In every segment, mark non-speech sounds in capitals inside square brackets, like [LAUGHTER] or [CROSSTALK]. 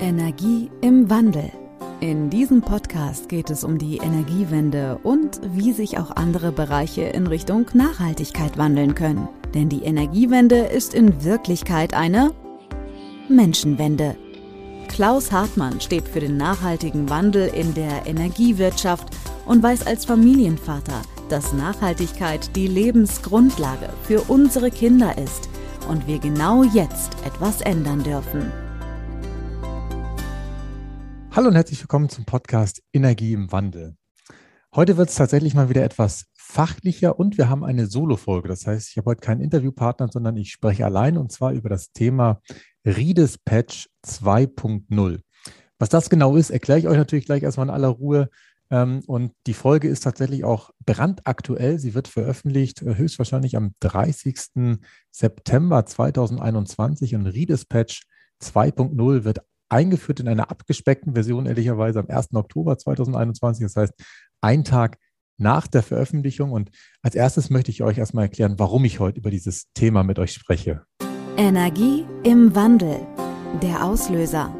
Energie im Wandel. In diesem Podcast geht es um die Energiewende und wie sich auch andere Bereiche in Richtung Nachhaltigkeit wandeln können. Denn die Energiewende ist in Wirklichkeit eine Menschenwende. Klaus Hartmann steht für den nachhaltigen Wandel in der Energiewirtschaft und weiß als Familienvater, dass Nachhaltigkeit die Lebensgrundlage für unsere Kinder ist und wir genau jetzt etwas ändern dürfen. Hallo und herzlich willkommen zum Podcast Energie im Wandel. Heute wird es tatsächlich mal wieder etwas fachlicher und wir haben eine Solo-Folge. Das heißt, ich habe heute keinen Interviewpartner, sondern ich spreche allein und zwar über das Thema Redespatch 2.0. Was das genau ist, erkläre ich euch natürlich gleich erstmal in aller Ruhe. Ähm, und die Folge ist tatsächlich auch brandaktuell. Sie wird veröffentlicht äh, höchstwahrscheinlich am 30. September 2021 und Redespatch 2.0 wird eingeführt in einer abgespeckten Version, ehrlicherweise am 1. Oktober 2021. Das heißt, ein Tag nach der Veröffentlichung. Und als erstes möchte ich euch erstmal erklären, warum ich heute über dieses Thema mit euch spreche. Energie im Wandel. Der Auslöser.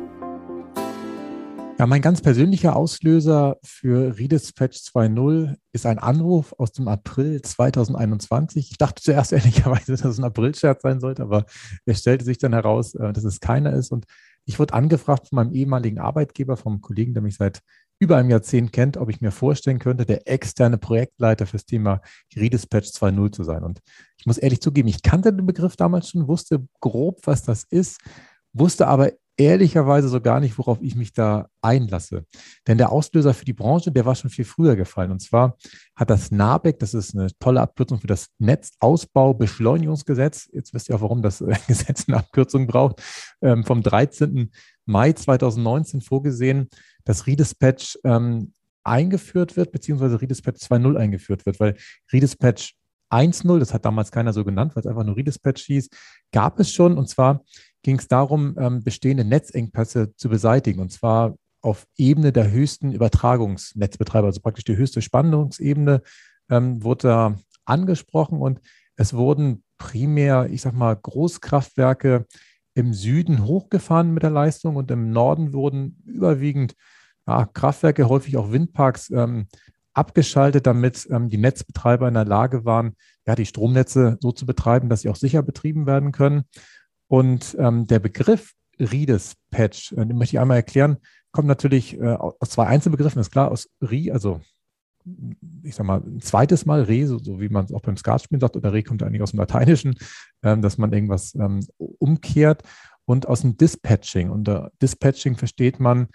Ja, mein ganz persönlicher Auslöser für Redispatch 2.0 ist ein Anruf aus dem April 2021. Ich dachte zuerst [LAUGHS] ehrlicherweise, dass es ein April-Scherz sein sollte, aber es stellte sich dann heraus, äh, dass es keiner ist. Und ich wurde angefragt von meinem ehemaligen Arbeitgeber, vom Kollegen, der mich seit über einem Jahrzehnt kennt, ob ich mir vorstellen könnte, der externe Projektleiter fürs Thema Redispatch 2.0 zu sein. Und ich muss ehrlich zugeben, ich kannte den Begriff damals schon, wusste grob, was das ist, wusste aber ehrlicherweise so gar nicht, worauf ich mich da einlasse. Denn der Auslöser für die Branche, der war schon viel früher gefallen. Und zwar hat das NABEC, das ist eine tolle Abkürzung für das Netzausbaubeschleunigungsgesetz, jetzt wisst ihr auch, warum das [LAUGHS] Gesetz eine Abkürzung braucht, ähm, vom 13. Mai 2019 vorgesehen, dass Redispatch ähm, eingeführt wird, beziehungsweise Redispatch 2.0 eingeführt wird, weil Redispatch 1.0, das hat damals keiner so genannt, weil es einfach nur Redispatch hieß, gab es schon. Und zwar ging es darum, ähm, bestehende Netzengpässe zu beseitigen. Und zwar auf Ebene der höchsten Übertragungsnetzbetreiber, also praktisch die höchste Spannungsebene, ähm, wurde da angesprochen. Und es wurden primär, ich sag mal, Großkraftwerke im Süden hochgefahren mit der Leistung und im Norden wurden überwiegend ja, Kraftwerke, häufig auch Windparks, ähm, abgeschaltet, damit ähm, die Netzbetreiber in der Lage waren, ja, die Stromnetze so zu betreiben, dass sie auch sicher betrieben werden können. Und ähm, der Begriff Redis-Patch, äh, den möchte ich einmal erklären, kommt natürlich äh, aus zwei Einzelbegriffen, ist klar, aus Re, also ich sag mal, ein zweites Mal Re, so, so wie man es auch beim Skatspielen sagt, oder Re kommt eigentlich aus dem Lateinischen, ähm, dass man irgendwas ähm, umkehrt und aus dem Dispatching. Unter Dispatching versteht man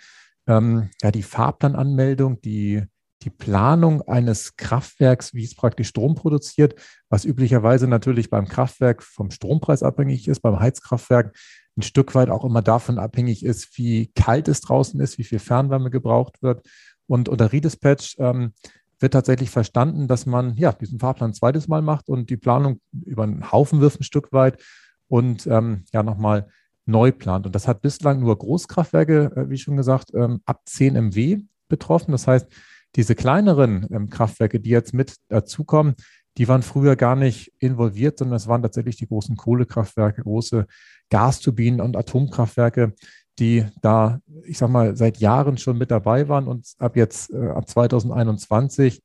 ähm, ja die Fahrplananmeldung, die die Planung eines Kraftwerks, wie es praktisch Strom produziert, was üblicherweise natürlich beim Kraftwerk vom Strompreis abhängig ist, beim Heizkraftwerk ein Stück weit auch immer davon abhängig ist, wie kalt es draußen ist, wie viel Fernwärme gebraucht wird. Und unter Redispatch ähm, wird tatsächlich verstanden, dass man ja diesen Fahrplan ein zweites Mal macht und die Planung über einen Haufen wirft ein Stück weit und ähm, ja nochmal neu plant. Und das hat bislang nur Großkraftwerke, äh, wie schon gesagt, ähm, ab 10 MW betroffen. Das heißt, diese kleineren ähm, Kraftwerke, die jetzt mit dazukommen, die waren früher gar nicht involviert, sondern es waren tatsächlich die großen Kohlekraftwerke, große Gasturbinen und Atomkraftwerke, die da, ich sag mal, seit Jahren schon mit dabei waren und ab jetzt, äh, ab 2021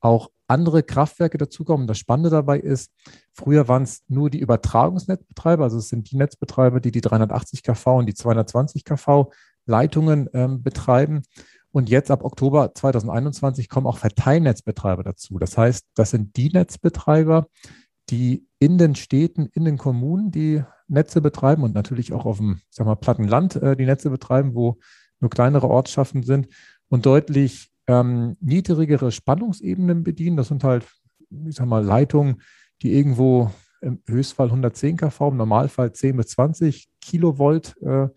auch andere Kraftwerke dazukommen. Das Spannende dabei ist, früher waren es nur die Übertragungsnetzbetreiber, also es sind die Netzbetreiber, die die 380 kV und die 220 kV Leitungen ähm, betreiben. Und jetzt ab Oktober 2021 kommen auch Verteilnetzbetreiber dazu. Das heißt, das sind die Netzbetreiber, die in den Städten, in den Kommunen die Netze betreiben und natürlich auch auf dem, sag mal, platten Land äh, die Netze betreiben, wo nur kleinere Ortschaften sind und deutlich ähm, niedrigere Spannungsebenen bedienen. Das sind halt, ich sag mal, Leitungen, die irgendwo im Höchstfall 110 kV, im Normalfall 10 bis 20 Kilovolt äh,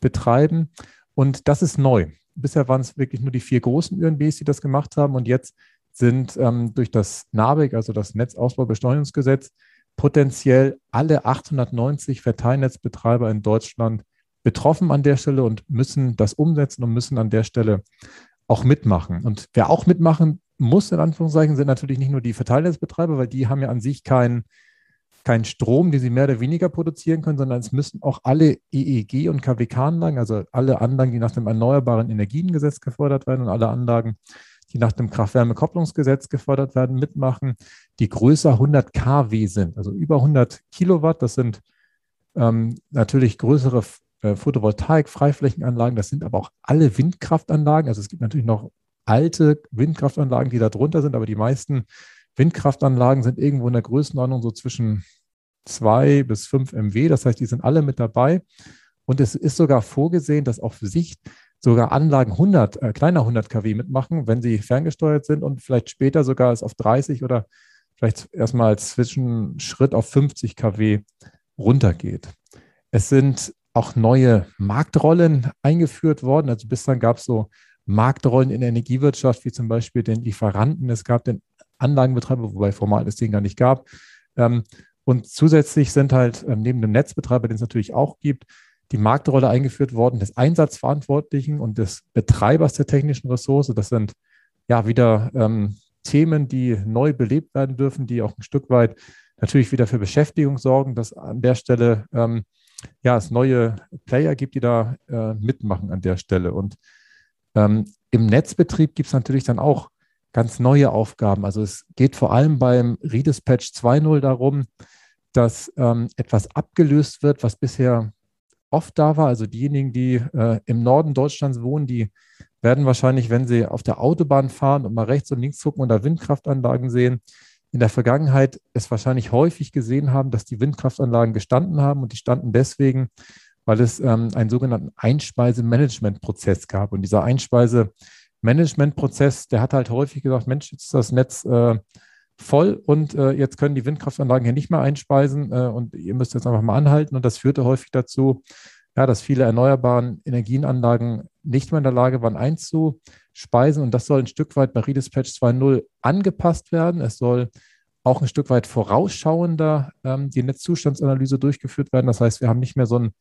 betreiben. Und das ist neu bisher waren es wirklich nur die vier großen ÖNBs, die das gemacht haben. Und jetzt sind ähm, durch das NABEG, also das Netzausbaubeschleunigungsgesetz, potenziell alle 890 Verteilnetzbetreiber in Deutschland betroffen an der Stelle und müssen das umsetzen und müssen an der Stelle auch mitmachen. Und wer auch mitmachen muss, in Anführungszeichen, sind natürlich nicht nur die Verteilnetzbetreiber, weil die haben ja an sich keinen keinen Strom, den sie mehr oder weniger produzieren können, sondern es müssen auch alle EEG- und KWK-Anlagen, also alle Anlagen, die nach dem Erneuerbaren Energiengesetz gefördert werden und alle Anlagen, die nach dem Kraft-Wärme-Kopplungsgesetz gefördert werden, mitmachen, die größer 100 kW sind, also über 100 Kilowatt. Das sind ähm, natürlich größere äh, Photovoltaik-Freiflächenanlagen. Das sind aber auch alle Windkraftanlagen. Also es gibt natürlich noch alte Windkraftanlagen, die da drunter sind, aber die meisten Windkraftanlagen sind irgendwo in der Größenordnung so zwischen 2 bis 5 MW. Das heißt, die sind alle mit dabei. Und es ist sogar vorgesehen, dass auf Sicht sogar Anlagen 100, äh, kleiner 100 kW mitmachen, wenn sie ferngesteuert sind und vielleicht später sogar es auf 30 oder vielleicht erstmal als Zwischenschritt auf 50 kW runtergeht. Es sind auch neue Marktrollen eingeführt worden. Also bislang gab es so Marktrollen in der Energiewirtschaft, wie zum Beispiel den Lieferanten, es gab den Anlagenbetreiber, wobei formal es den gar nicht gab. Ähm, und zusätzlich sind halt ähm, neben dem Netzbetreiber, den es natürlich auch gibt, die Marktrolle eingeführt worden des Einsatzverantwortlichen und des Betreibers der technischen Ressource. Das sind ja wieder ähm, Themen, die neu belebt werden dürfen, die auch ein Stück weit natürlich wieder für Beschäftigung sorgen, dass an der Stelle ähm, ja, es neue Player gibt, die da äh, mitmachen an der Stelle. Und ähm, im Netzbetrieb gibt es natürlich dann auch ganz neue Aufgaben. Also es geht vor allem beim Redispatch 2.0 darum, dass ähm, etwas abgelöst wird, was bisher oft da war. Also diejenigen, die äh, im Norden Deutschlands wohnen, die werden wahrscheinlich, wenn sie auf der Autobahn fahren und mal rechts und links gucken und da Windkraftanlagen sehen, in der Vergangenheit es wahrscheinlich häufig gesehen haben, dass die Windkraftanlagen gestanden haben und die standen deswegen, weil es ähm, einen sogenannten Einspeisemanagementprozess gab. Und dieser Einspeisemanagementprozess, der hat halt häufig gesagt, Mensch, jetzt ist das Netz äh, voll und äh, jetzt können die Windkraftanlagen hier nicht mehr einspeisen äh, und ihr müsst jetzt einfach mal anhalten. Und das führte häufig dazu, ja, dass viele erneuerbaren Energienanlagen nicht mehr in der Lage waren einzuspeisen. Und das soll ein Stück weit bei Redispatch 2.0 angepasst werden. Es soll auch ein Stück weit vorausschauender ähm, die Netzzustandsanalyse durchgeführt werden. Das heißt, wir haben nicht mehr so einen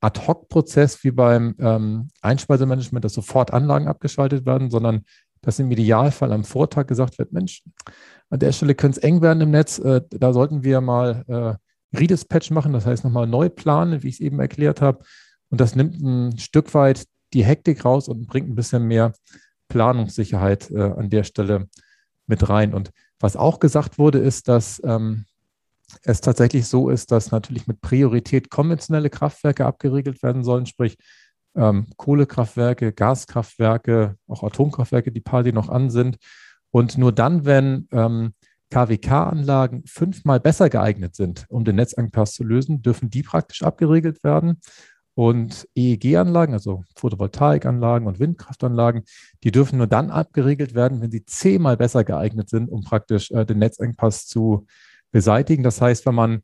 Ad-Hoc-Prozess wie beim ähm, Einspeisemanagement, dass sofort Anlagen abgeschaltet werden, sondern dass im Idealfall am Vortag gesagt wird, Mensch, an der Stelle könnte es eng werden im Netz, äh, da sollten wir mal äh, Redispatch machen, das heißt nochmal neu planen, wie ich es eben erklärt habe. Und das nimmt ein Stück weit die Hektik raus und bringt ein bisschen mehr Planungssicherheit äh, an der Stelle mit rein. Und was auch gesagt wurde, ist, dass ähm, es tatsächlich so ist, dass natürlich mit Priorität konventionelle Kraftwerke abgeriegelt werden sollen, sprich ähm, Kohlekraftwerke, Gaskraftwerke, auch Atomkraftwerke, die paar, die noch an sind. Und nur dann, wenn ähm, KWK-Anlagen fünfmal besser geeignet sind, um den Netzengpass zu lösen, dürfen die praktisch abgeregelt werden. Und EEG-Anlagen, also Photovoltaikanlagen und Windkraftanlagen, die dürfen nur dann abgeregelt werden, wenn sie zehnmal besser geeignet sind, um praktisch äh, den Netzengpass zu beseitigen. Das heißt, wenn man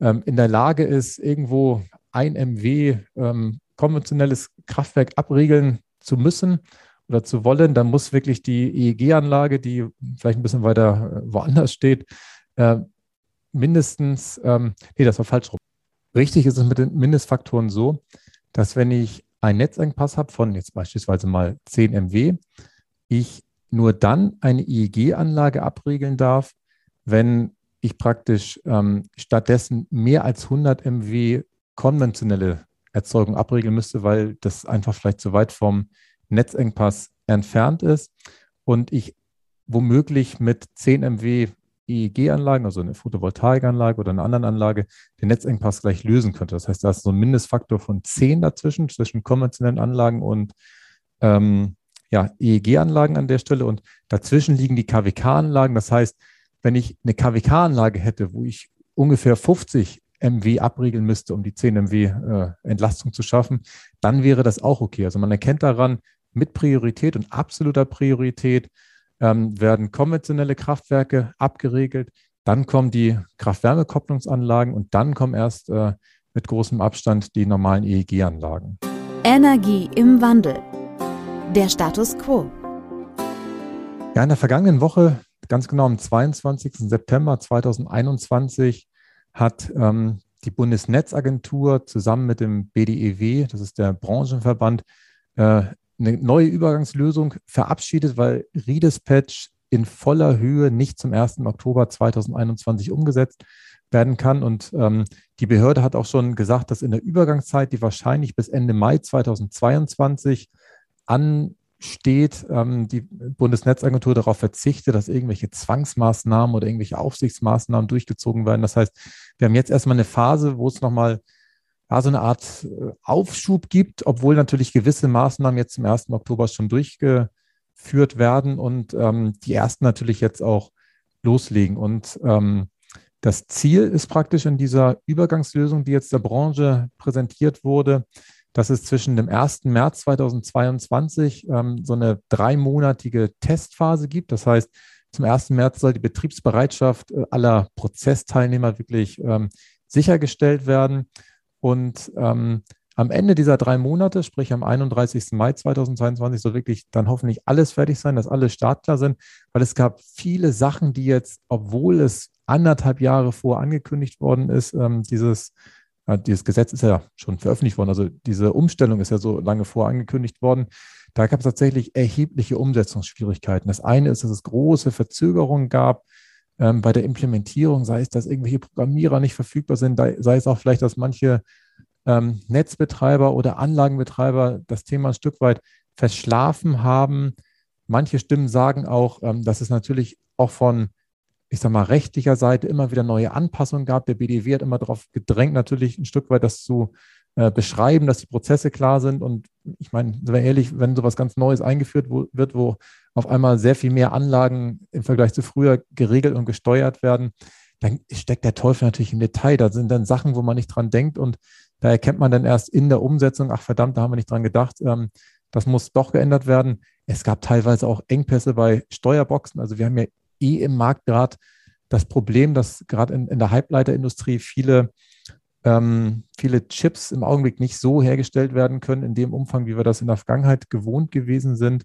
ähm, in der Lage ist, irgendwo ein MW ähm, konventionelles Kraftwerk abregeln zu müssen oder zu wollen, dann muss wirklich die EEG-Anlage, die vielleicht ein bisschen weiter äh, woanders steht, äh, mindestens, ähm, nee, das war falsch rum. Richtig ist es mit den Mindestfaktoren so, dass wenn ich einen Netzengpass habe von jetzt beispielsweise mal 10 MW, ich nur dann eine IEG-Anlage abregeln darf, wenn ich praktisch ähm, stattdessen mehr als 100 MW konventionelle Erzeugung abregeln müsste, weil das einfach vielleicht zu weit vom Netzengpass entfernt ist und ich womöglich mit 10 MW EEG-Anlagen, also eine Photovoltaikanlage oder eine andere Anlage, den Netzengpass gleich lösen könnte. Das heißt, da ist so ein Mindestfaktor von 10 dazwischen, zwischen konventionellen Anlagen und ähm, ja, EEG-Anlagen an der Stelle. Und dazwischen liegen die KWK-Anlagen. Das heißt, wenn ich eine KWK-Anlage hätte, wo ich ungefähr 50 MW abriegeln müsste, um die 10 MW äh, Entlastung zu schaffen, dann wäre das auch okay. Also man erkennt daran, mit Priorität und absoluter Priorität ähm, werden konventionelle Kraftwerke abgeregelt, dann kommen die Kraft-Wärme-Kopplungsanlagen und dann kommen erst äh, mit großem Abstand die normalen EEG-Anlagen. Energie im Wandel. Der Status quo. Ja, in der vergangenen Woche, ganz genau am 22. September 2021, hat ähm, die Bundesnetzagentur zusammen mit dem BDEW, das ist der Branchenverband, äh, eine neue Übergangslösung verabschiedet, weil Redispatch in voller Höhe nicht zum 1. Oktober 2021 umgesetzt werden kann. Und ähm, die Behörde hat auch schon gesagt, dass in der Übergangszeit, die wahrscheinlich bis Ende Mai 2022 ansteht, ähm, die Bundesnetzagentur darauf verzichtet, dass irgendwelche Zwangsmaßnahmen oder irgendwelche Aufsichtsmaßnahmen durchgezogen werden. Das heißt, wir haben jetzt erstmal eine Phase, wo es nochmal ja, so eine Art äh, Aufschub gibt, obwohl natürlich gewisse Maßnahmen jetzt zum 1. Oktober schon durchgeführt werden und ähm, die ersten natürlich jetzt auch loslegen. Und ähm, das Ziel ist praktisch in dieser Übergangslösung, die jetzt der Branche präsentiert wurde, dass es zwischen dem 1. März 2022 ähm, so eine dreimonatige Testphase gibt. Das heißt, zum 1. März soll die Betriebsbereitschaft äh, aller Prozessteilnehmer wirklich ähm, sichergestellt werden. Und ähm, am Ende dieser drei Monate, sprich am 31. Mai 2022, soll wirklich dann hoffentlich alles fertig sein, dass alle startklar sind, weil es gab viele Sachen, die jetzt, obwohl es anderthalb Jahre vor angekündigt worden ist, ähm, dieses, äh, dieses Gesetz ist ja schon veröffentlicht worden, also diese Umstellung ist ja so lange vor angekündigt worden. Da gab es tatsächlich erhebliche Umsetzungsschwierigkeiten. Das eine ist, dass es große Verzögerungen gab ähm, bei der Implementierung, sei es, dass irgendwelche Programmierer nicht verfügbar sind, sei es auch vielleicht, dass manche ähm, Netzbetreiber oder Anlagenbetreiber das Thema ein Stück weit verschlafen haben. Manche Stimmen sagen auch, ähm, dass es natürlich auch von, ich sag mal, rechtlicher Seite immer wieder neue Anpassungen gab. Der BDW hat immer darauf gedrängt, natürlich ein Stück weit das zu äh, beschreiben, dass die Prozesse klar sind. Und ich meine, sind wir ehrlich, wenn sowas ganz Neues eingeführt wird, wo auf einmal sehr viel mehr Anlagen im Vergleich zu früher geregelt und gesteuert werden, dann steckt der Teufel natürlich im Detail. Da sind dann Sachen, wo man nicht dran denkt und da erkennt man dann erst in der Umsetzung, ach verdammt, da haben wir nicht dran gedacht, ähm, das muss doch geändert werden. Es gab teilweise auch Engpässe bei Steuerboxen. Also wir haben ja eh im Markt gerade das Problem, dass gerade in, in der Halbleiterindustrie viele ähm, viele Chips im Augenblick nicht so hergestellt werden können in dem Umfang, wie wir das in der Vergangenheit gewohnt gewesen sind.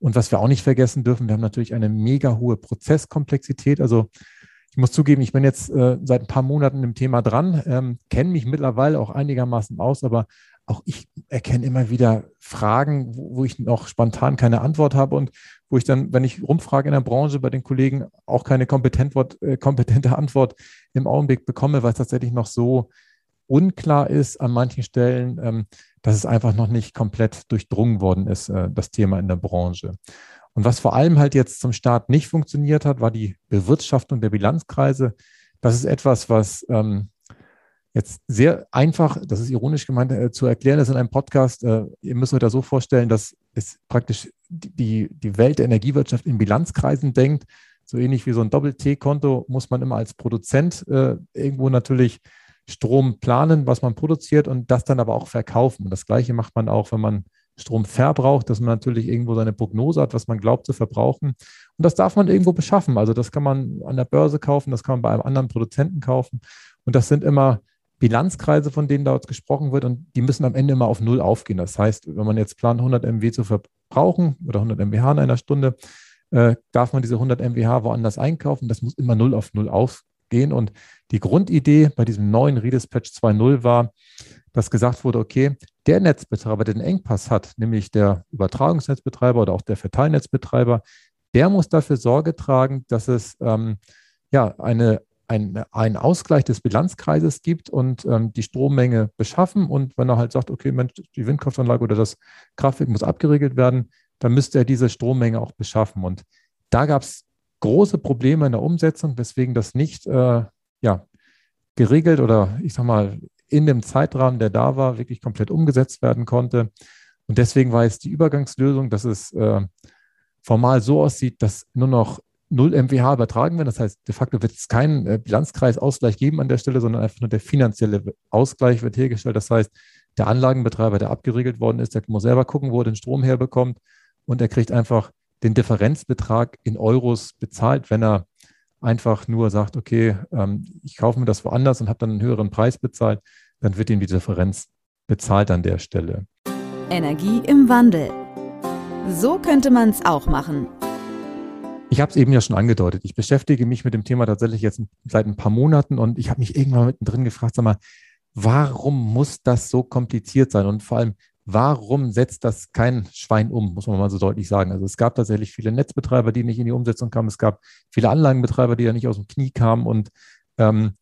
Und was wir auch nicht vergessen dürfen, wir haben natürlich eine mega hohe Prozesskomplexität. Also ich muss zugeben, ich bin jetzt äh, seit ein paar Monaten im Thema dran, ähm, kenne mich mittlerweile auch einigermaßen aus, aber auch ich erkenne immer wieder Fragen, wo, wo, ich noch spontan keine Antwort habe und wo ich dann, wenn ich rumfrage in der Branche bei den Kollegen, auch keine kompetent, äh, kompetente Antwort im Augenblick bekomme, weil es tatsächlich noch so unklar ist an manchen Stellen, ähm, dass es einfach noch nicht komplett durchdrungen worden ist, äh, das Thema in der Branche. Und was vor allem halt jetzt zum Start nicht funktioniert hat, war die Bewirtschaftung der Bilanzkreise. Das ist etwas, was ähm, jetzt sehr einfach, das ist ironisch gemeint, äh, zu erklären ist in einem Podcast. Äh, ihr müsst euch da so vorstellen, dass es praktisch die, die Welt der Energiewirtschaft in Bilanzkreisen denkt. So ähnlich wie so ein Doppel-T-Konto muss man immer als Produzent äh, irgendwo natürlich Strom planen, was man produziert und das dann aber auch verkaufen. Und das Gleiche macht man auch, wenn man Strom verbraucht, dass man natürlich irgendwo seine Prognose hat, was man glaubt zu verbrauchen. Und das darf man irgendwo beschaffen. Also das kann man an der Börse kaufen, das kann man bei einem anderen Produzenten kaufen. Und das sind immer Bilanzkreise, von denen dort gesprochen wird und die müssen am Ende immer auf Null aufgehen. Das heißt, wenn man jetzt plant, 100 MW zu verbrauchen oder 100 MWH in einer Stunde, äh, darf man diese 100 MWH woanders einkaufen. Das muss immer Null auf Null aufgehen. Und die Grundidee bei diesem neuen Redispatch 2.0 war, dass gesagt wurde, okay, der Netzbetreiber, der den Engpass hat, nämlich der Übertragungsnetzbetreiber oder auch der Verteilnetzbetreiber, der muss dafür Sorge tragen, dass es ähm, ja eine, ein, einen Ausgleich des Bilanzkreises gibt und ähm, die Strommenge beschaffen. Und wenn er halt sagt, okay, Mensch, die Windkraftanlage oder das Kraftwerk muss abgeregelt werden, dann müsste er diese Strommenge auch beschaffen. Und da gab es große Probleme in der Umsetzung, weswegen das nicht äh, ja, geregelt oder ich sag mal in dem Zeitrahmen, der da war, wirklich komplett umgesetzt werden konnte. Und deswegen war jetzt die Übergangslösung, dass es äh, formal so aussieht, dass nur noch 0 MWH übertragen werden. Das heißt, de facto wird es keinen äh, Bilanzkreisausgleich geben an der Stelle, sondern einfach nur der finanzielle Ausgleich wird hergestellt. Das heißt, der Anlagenbetreiber, der abgeregelt worden ist, der muss selber gucken, wo er den Strom herbekommt und er kriegt einfach den Differenzbetrag in Euros bezahlt, wenn er einfach nur sagt, okay, ähm, ich kaufe mir das woanders und habe dann einen höheren Preis bezahlt, dann wird ihm die Differenz bezahlt an der Stelle. Energie im Wandel. So könnte man es auch machen. Ich habe es eben ja schon angedeutet. Ich beschäftige mich mit dem Thema tatsächlich jetzt seit ein paar Monaten und ich habe mich irgendwann mittendrin gefragt, sag mal, warum muss das so kompliziert sein? Und vor allem, warum setzt das kein Schwein um, muss man mal so deutlich sagen. Also es gab tatsächlich viele Netzbetreiber, die nicht in die Umsetzung kamen. Es gab viele Anlagenbetreiber, die ja nicht aus dem Knie kamen. Und ähm,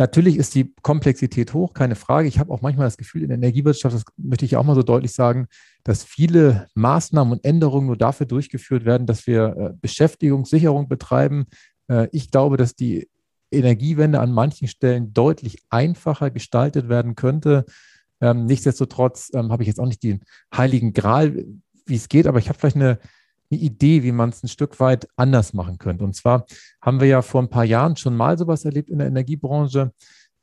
Natürlich ist die Komplexität hoch, keine Frage. Ich habe auch manchmal das Gefühl, in der Energiewirtschaft, das möchte ich auch mal so deutlich sagen, dass viele Maßnahmen und Änderungen nur dafür durchgeführt werden, dass wir äh, Beschäftigungssicherung betreiben. Äh, ich glaube, dass die Energiewende an manchen Stellen deutlich einfacher gestaltet werden könnte. Ähm, nichtsdestotrotz ähm, habe ich jetzt auch nicht den heiligen Gral, wie es geht, aber ich habe vielleicht eine, eine Idee, wie man es ein Stück weit anders machen könnte. Und zwar haben wir ja vor ein paar Jahren schon mal sowas erlebt in der Energiebranche,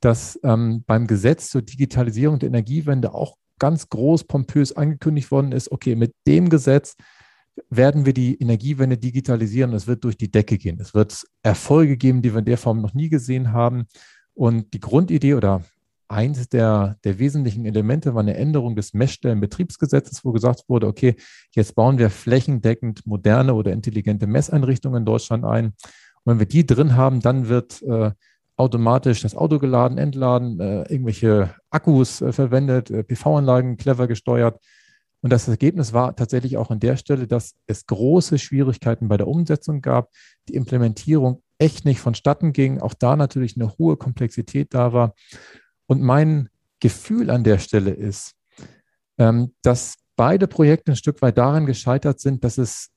dass ähm, beim Gesetz zur Digitalisierung der Energiewende auch ganz groß pompös angekündigt worden ist, okay, mit dem Gesetz werden wir die Energiewende digitalisieren. Es wird durch die Decke gehen. Es wird Erfolge geben, die wir in der Form noch nie gesehen haben. Und die Grundidee oder eins der, der wesentlichen Elemente war eine Änderung des Messstellenbetriebsgesetzes, wo gesagt wurde, okay, jetzt bauen wir flächendeckend moderne oder intelligente Messeinrichtungen in Deutschland ein. Und wenn wir die drin haben, dann wird äh, automatisch das Auto geladen, entladen, äh, irgendwelche Akkus äh, verwendet, äh, PV-Anlagen clever gesteuert. Und das Ergebnis war tatsächlich auch an der Stelle, dass es große Schwierigkeiten bei der Umsetzung gab, die Implementierung echt nicht vonstatten ging, auch da natürlich eine hohe Komplexität da war. Und mein Gefühl an der Stelle ist, ähm, dass beide Projekte ein Stück weit daran gescheitert sind, dass es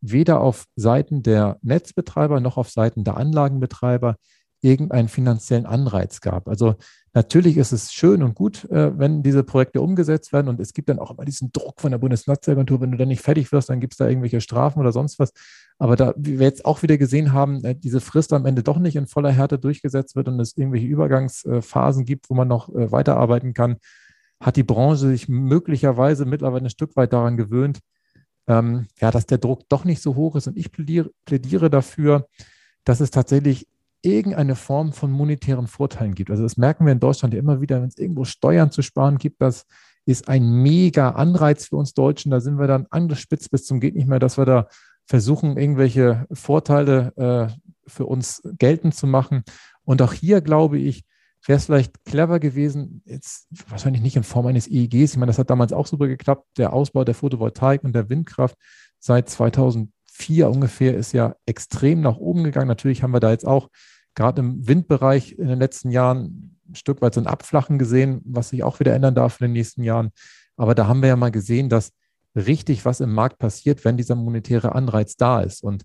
weder auf Seiten der Netzbetreiber noch auf Seiten der Anlagenbetreiber irgendeinen finanziellen Anreiz gab. Also natürlich ist es schön und gut, äh, wenn diese Projekte umgesetzt werden und es gibt dann auch immer diesen Druck von der Bundesnetzagentur, wenn du dann nicht fertig wirst, dann gibt es da irgendwelche Strafen oder sonst was. Aber da wie wir jetzt auch wieder gesehen haben, äh, diese Frist am Ende doch nicht in voller Härte durchgesetzt wird und es irgendwelche Übergangsphasen gibt, wo man noch äh, weiterarbeiten kann, hat die Branche sich möglicherweise mittlerweile ein Stück weit daran gewöhnt, ähm, ja, dass der Druck doch nicht so hoch ist. Und ich plädiere, plädiere dafür, dass es tatsächlich irgendeine Form von monetären Vorteilen gibt. Also das merken wir in Deutschland ja immer wieder, wenn es irgendwo Steuern zu sparen gibt, das ist ein mega Anreiz für uns Deutschen. Da sind wir dann angespitzt bis zum geht nicht mehr, dass wir da versuchen, irgendwelche Vorteile äh, für uns geltend zu machen. Und auch hier glaube ich, wäre es vielleicht clever gewesen, jetzt wahrscheinlich nicht in Form eines EEGs. Ich meine, das hat damals auch super geklappt. Der Ausbau der Photovoltaik und der Windkraft seit 2000 vier ungefähr ist ja extrem nach oben gegangen. Natürlich haben wir da jetzt auch gerade im Windbereich in den letzten Jahren ein Stück weit so ein Abflachen gesehen, was sich auch wieder ändern darf in den nächsten Jahren. Aber da haben wir ja mal gesehen, dass richtig was im Markt passiert, wenn dieser monetäre Anreiz da ist. Und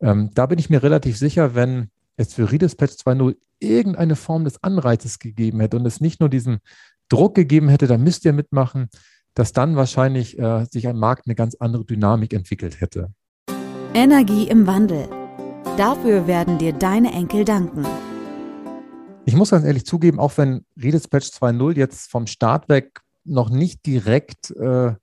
ähm, da bin ich mir relativ sicher, wenn es für Redispatch 2.0 irgendeine Form des Anreizes gegeben hätte und es nicht nur diesen Druck gegeben hätte, da müsst ihr mitmachen, dass dann wahrscheinlich äh, sich am Markt eine ganz andere Dynamik entwickelt hätte. Energie im Wandel. Dafür werden dir deine Enkel danken. Ich muss ganz ehrlich zugeben, auch wenn Redispatch 2.0 jetzt vom Start weg noch nicht direkt äh,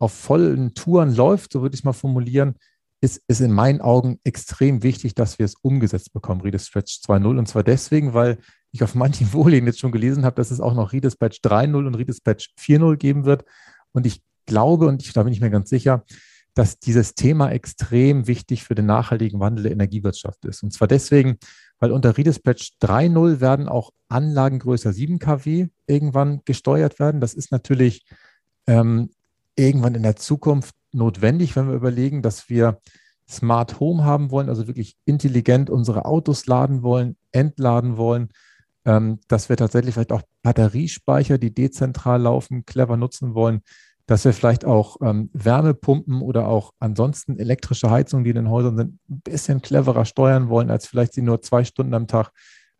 auf vollen Touren läuft, so würde ich es mal formulieren, ist es in meinen Augen extrem wichtig, dass wir es umgesetzt bekommen, Redispatch 2.0. Und zwar deswegen, weil ich auf manchen [LAUGHS] Folien jetzt schon gelesen habe, dass es auch noch Redispatch 3.0 und Redispatch 4.0 geben wird. Und ich glaube, und ich, da bin ich mir ganz sicher, dass dieses Thema extrem wichtig für den nachhaltigen Wandel der Energiewirtschaft ist. Und zwar deswegen, weil unter Redispatch 3.0 werden auch Anlagen größer 7 kW irgendwann gesteuert werden. Das ist natürlich ähm, irgendwann in der Zukunft notwendig, wenn wir überlegen, dass wir Smart Home haben wollen, also wirklich intelligent unsere Autos laden wollen, entladen wollen, ähm, dass wir tatsächlich vielleicht auch Batteriespeicher, die dezentral laufen, clever nutzen wollen, dass wir vielleicht auch ähm, Wärmepumpen oder auch ansonsten elektrische Heizungen, die in den Häusern sind, ein bisschen cleverer steuern wollen, als vielleicht sie nur zwei Stunden am Tag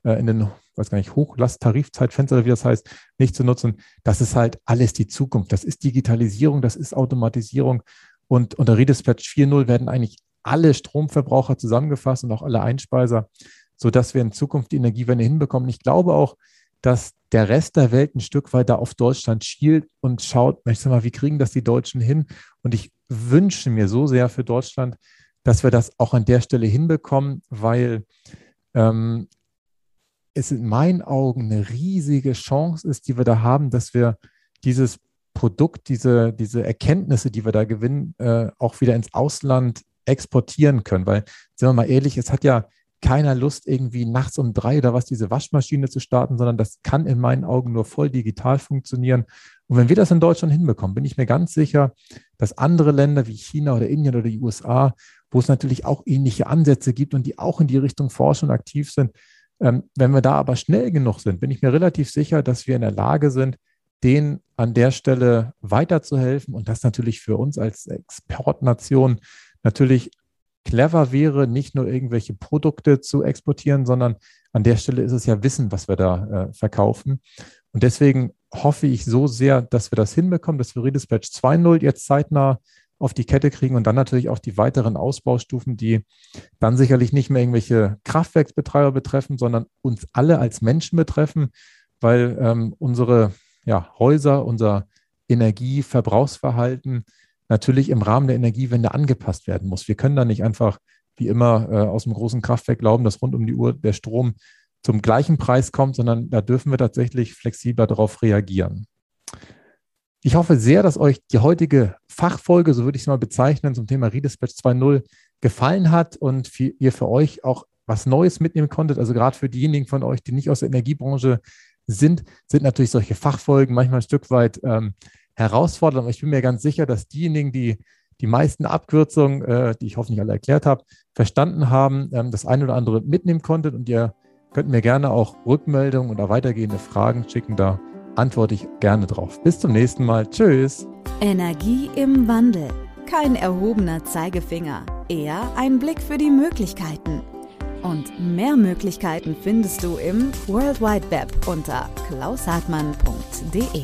äh, in den, weiß gar nicht, Hochlast-Tarifzeitfenster, wie das heißt, nicht zu nutzen. Das ist halt alles die Zukunft. Das ist Digitalisierung, das ist Automatisierung. Und unter Redispatch 4.0 werden eigentlich alle Stromverbraucher zusammengefasst und auch alle Einspeiser, sodass wir in Zukunft die Energiewende hinbekommen. Ich glaube auch, dass der Rest der Welt ein Stück weit da auf Deutschland schielt und schaut, ich mal, wie kriegen das die Deutschen hin? Und ich wünsche mir so sehr für Deutschland, dass wir das auch an der Stelle hinbekommen, weil ähm, es in meinen Augen eine riesige Chance ist, die wir da haben, dass wir dieses Produkt, diese, diese Erkenntnisse, die wir da gewinnen, äh, auch wieder ins Ausland exportieren können. Weil, sind wir mal ehrlich, es hat ja keiner Lust, irgendwie nachts um drei oder was diese Waschmaschine zu starten, sondern das kann in meinen Augen nur voll digital funktionieren. Und wenn wir das in Deutschland hinbekommen, bin ich mir ganz sicher, dass andere Länder wie China oder Indien oder die USA, wo es natürlich auch ähnliche Ansätze gibt und die auch in die Richtung forschen und aktiv sind, Ähm, wenn wir da aber schnell genug sind, bin ich mir relativ sicher, dass wir in der Lage sind, denen an der Stelle weiterzuhelfen und das natürlich für uns als Exportnation natürlich clever wäre, nicht nur irgendwelche Produkte zu exportieren, sondern an der Stelle ist es ja Wissen, was wir da äh, verkaufen. Und deswegen hoffe ich so sehr, dass wir das hinbekommen, dass wir Redispatch 2.0 jetzt zeitnah auf die Kette kriegen und dann natürlich auch die weiteren Ausbaustufen, die dann sicherlich nicht mehr irgendwelche Kraftwerksbetreiber betreffen, sondern uns alle als Menschen betreffen, weil ähm, unsere ja, Häuser, unser Energieverbrauchsverhalten natürlich im Rahmen der Energiewende angepasst werden muss. Wir können da nicht einfach wie immer äh, aus dem großen Kraftwerk glauben, dass rund um die Uhr der Strom zum gleichen Preis kommt, sondern da dürfen wir tatsächlich flexibler darauf reagieren. Ich hoffe sehr, dass euch die heutige Fachfolge, so würde ich es mal bezeichnen, zum Thema Redispatch 2.0 gefallen hat und für, ihr für euch auch was Neues mitnehmen konntet. Also gerade für diejenigen von euch, die nicht aus der Energiebranche sind, sind natürlich solche Fachfolgen manchmal ein Stück weit ähm, herausfordernd. Ich bin mir ganz sicher, dass diejenigen, die die meisten Abkürzungen, äh, die ich hoffentlich alle erklärt habe, verstanden haben, ähm, das eine oder andere mitnehmen konntet. Und ihr könnt mir gerne auch Rückmeldungen oder weitergehende Fragen schicken. Da antworte ich gerne drauf. Bis zum nächsten Mal. Tschüss. Energie im Wandel. Kein erhobener Zeigefinger, eher ein Blick für die Möglichkeiten. Und mehr Möglichkeiten findest du im World Wide Web unter klaushartmann.de.